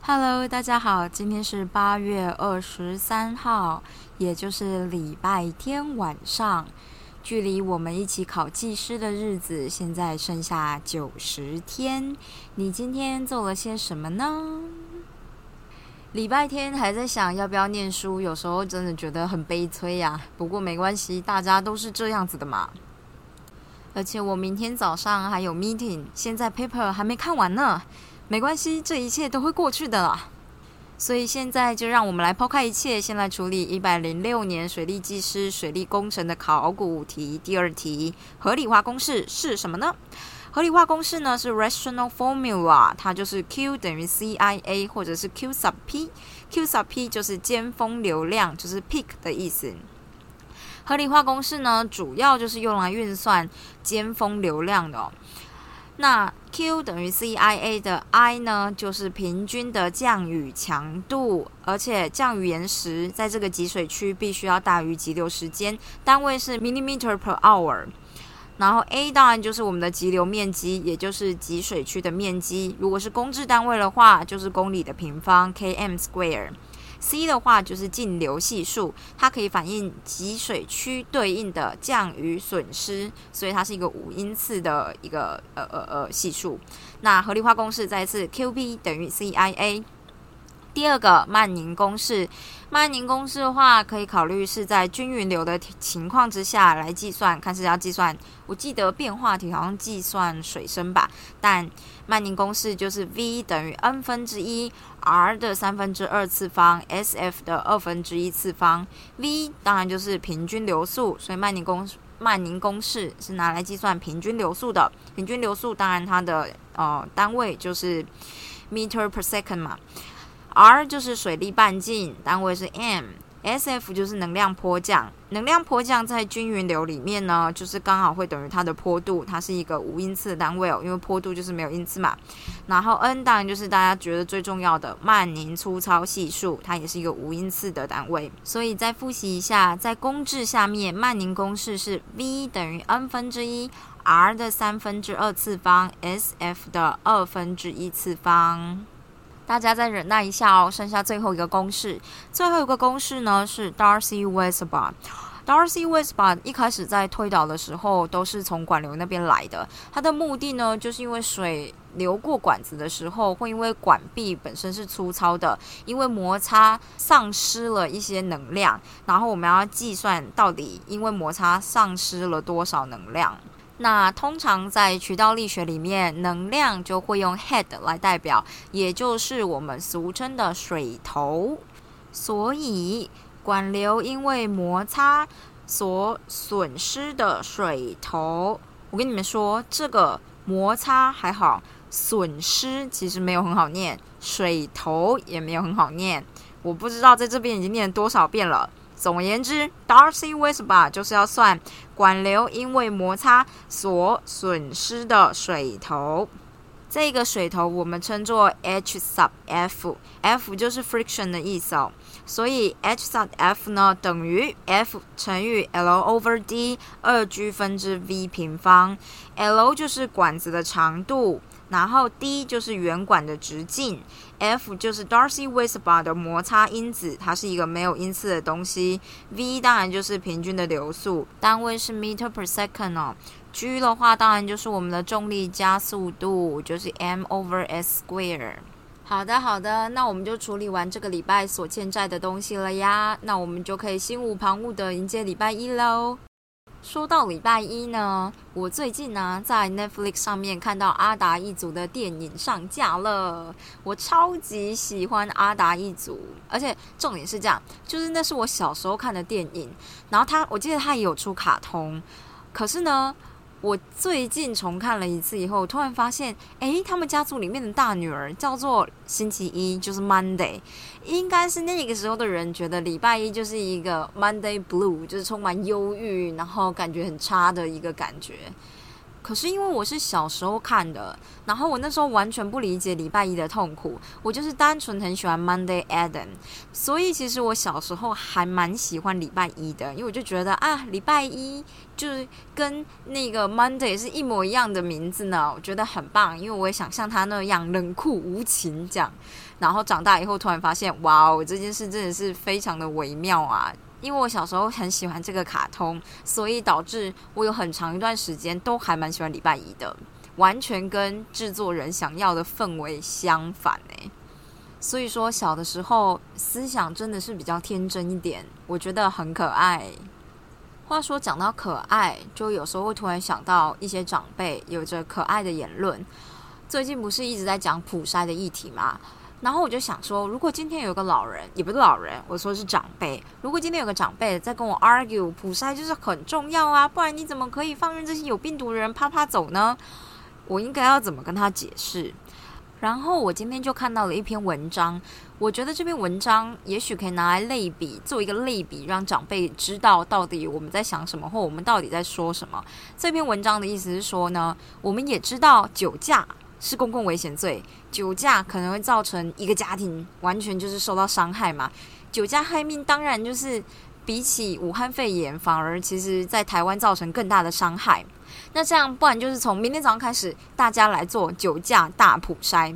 Hello，大家好，今天是八月二十三号，也就是礼拜天晚上。距离我们一起考技师的日子，现在剩下九十天。你今天做了些什么呢？礼拜天还在想要不要念书，有时候真的觉得很悲催呀。不过没关系，大家都是这样子的嘛。而且我明天早上还有 meeting，现在 paper 还没看完呢。没关系，这一切都会过去的啦。所以现在就让我们来抛开一切，先来处理一百零六年水利技师水利工程的考古题。第二题，合理化公式是什么呢？合理化公式呢是 rational formula，它就是 Q 等于 CIA 或者是 Q sub P，Q sub P 就是尖峰流量，就是 peak 的意思。合理化公式呢，主要就是用来运算尖峰流量的。那 Q 等于 CIA 的 I 呢，就是平均的降雨强度，而且降雨延时在这个集水区必须要大于急流时间，单位是 millimeter per hour。然后 A 当然就是我们的急流面积，也就是集水区的面积。如果是公制单位的话，就是公里的平方 km square。C 的话就是径流系数，它可以反映集水区对应的降雨损失，所以它是一个五因次的一个呃呃呃系数。那合理化公式再一次，Qb 等于 CIA。第二个曼宁公式，曼宁公式的话，可以考虑是在均匀流的情况之下来计算，看是要计算。我记得变化题好像计算水深吧，但曼宁公式就是 V 等于 n 分之一 R 的三分之二次方 SF 的二分之一次方。V 当然就是平均流速，所以曼宁公曼宁公式是拿来计算平均流速的。平均流速当然它的呃单位就是 meter per second 嘛。R 就是水力半径，单位是 m；SF 就是能量坡降，能量坡降在均匀流里面呢，就是刚好会等于它的坡度，它是一个无因次的单位哦，因为坡度就是没有因次嘛。然后 n 当然就是大家觉得最重要的曼宁粗糙系数，它也是一个无因次的单位。所以再复习一下，在公制下面，曼宁公式是 V 等于 n 分之一 R 的三分之二次方 SF 的二分之一次方。大家再忍耐一下哦，剩下最后一个公式。最后一个公式呢是 Darcy Weisbach。Darcy Weisbach 一开始在推导的时候都是从管流那边来的。它的目的呢，就是因为水流过管子的时候，会因为管壁本身是粗糙的，因为摩擦丧失了一些能量，然后我们要计算到底因为摩擦丧失了多少能量。那通常在渠道力学里面，能量就会用 head 来代表，也就是我们俗称的水头。所以管流因为摩擦所损失的水头，我跟你们说，这个摩擦还好，损失其实没有很好念，水头也没有很好念。我不知道在这边已经念多少遍了。总而言之，Darcy Weisbach 就是要算管流因为摩擦所损失的水头。这个水头我们称作 H sub F，F 就是 friction 的意思哦。所以 H sub F 呢等于 F 乘以 L over D 二 G 分之 V 平方。L 就是管子的长度。然后 D 就是圆管的直径，F 就是 Darcy Weisbach 的摩擦因子，它是一个没有因次的东西。V 当然就是平均的流速，单位是 meter per second 哦。G 的话当然就是我们的重力加速度，就是 m over s square。好的，好的，那我们就处理完这个礼拜所欠债的东西了呀，那我们就可以心无旁骛的迎接礼拜一喽。说到礼拜一呢，我最近呢在 Netflix 上面看到阿达一族的电影上架了，我超级喜欢阿达一族，而且重点是这样，就是那是我小时候看的电影，然后他我记得他也有出卡通，可是呢。我最近重看了一次以后，突然发现，哎，他们家族里面的大女儿叫做星期一，就是 Monday，应该是那个时候的人觉得礼拜一就是一个 Monday Blue，就是充满忧郁，然后感觉很差的一个感觉。可是因为我是小时候看的，然后我那时候完全不理解礼拜一的痛苦，我就是单纯很喜欢 Monday Adam，所以其实我小时候还蛮喜欢礼拜一的，因为我就觉得啊，礼拜一就是跟那个 Monday 是一模一样的名字呢，我觉得很棒，因为我也想像他那样冷酷无情这样。然后长大以后突然发现，哇哦，这件事真的是非常的微妙啊。因为我小时候很喜欢这个卡通，所以导致我有很长一段时间都还蛮喜欢礼拜一的，完全跟制作人想要的氛围相反诶。所以说小的时候思想真的是比较天真一点，我觉得很可爱。话说讲到可爱，就有时候会突然想到一些长辈有着可爱的言论。最近不是一直在讲普筛的议题吗？然后我就想说，如果今天有个老人，也不是老人，我说是长辈。如果今天有个长辈在跟我 argue，普筛就是很重要啊，不然你怎么可以放任这些有病毒的人啪啪走呢？我应该要怎么跟他解释？然后我今天就看到了一篇文章，我觉得这篇文章也许可以拿来类比，做一个类比，让长辈知道到底我们在想什么，或我们到底在说什么。这篇文章的意思是说呢，我们也知道酒驾。是公共危险罪，酒驾可能会造成一个家庭完全就是受到伤害嘛？酒驾害命，当然就是比起武汉肺炎，反而其实在台湾造成更大的伤害。那这样，不然就是从明天早上开始，大家来做酒驾大普筛。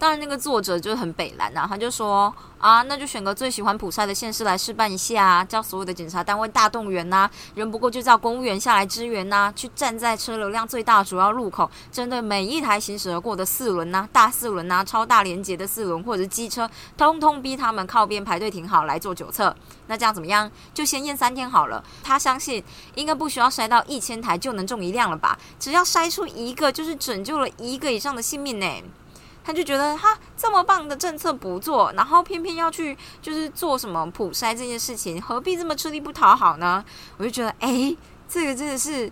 当然，那个作者就是很北蓝啊，他就说啊，那就选个最喜欢普筛的县市来示范一下，叫所有的检查单位大动员呐，人不够就叫公务员下来支援呐，去站在车流量最大主要路口，针对每一台行驶而过的四轮呐、大四轮呐、超大连接的四轮或者机车，通通逼他们靠边排队停好来做酒测。那这样怎么样？就先验三天好了。他相信应该不需要筛到一千台就能中一辆了吧？只要筛出一个，就是拯救了一个以上的性命呢。他就觉得他这么棒的政策不做，然后偏偏要去就是做什么普筛这件事情，何必这么吃力不讨好呢？我就觉得，哎，这个真的是。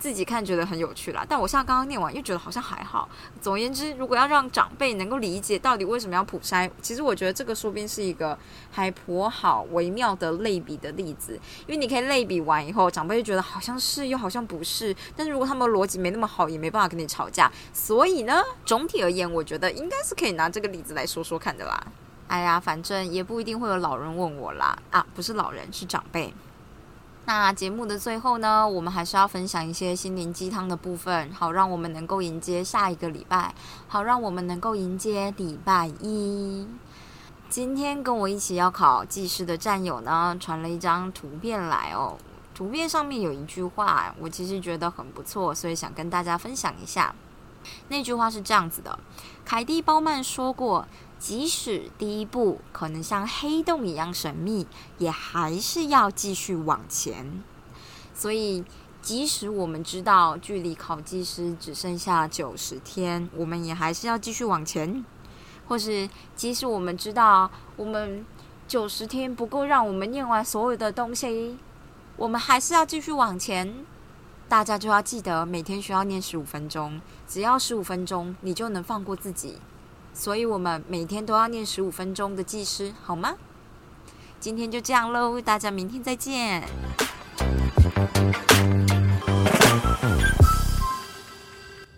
自己看觉得很有趣啦，但我像刚刚念完又觉得好像还好。总而言之，如果要让长辈能够理解到底为什么要普筛，其实我觉得这个说不定是一个还颇好微妙的类比的例子。因为你可以类比完以后，长辈就觉得好像是又好像不是。但是如果他们逻辑没那么好，也没办法跟你吵架。所以呢，总体而言，我觉得应该是可以拿这个例子来说说看的啦。哎呀，反正也不一定会有老人问我啦。啊，不是老人，是长辈。那节目的最后呢，我们还是要分享一些心灵鸡汤的部分，好让我们能够迎接下一个礼拜，好让我们能够迎接礼拜一。今天跟我一起要考技师的战友呢，传了一张图片来哦，图片上面有一句话，我其实觉得很不错，所以想跟大家分享一下。那句话是这样子的：凯蒂·鲍曼说过。即使第一步可能像黑洞一样神秘，也还是要继续往前。所以，即使我们知道距离考技师只剩下九十天，我们也还是要继续往前。或是，即使我们知道我们九十天不够让我们念完所有的东西，我们还是要继续往前。大家就要记得，每天需要念十五分钟，只要十五分钟，你就能放过自己。所以我们每天都要念十五分钟的计时，好吗？今天就这样喽，大家明天再见。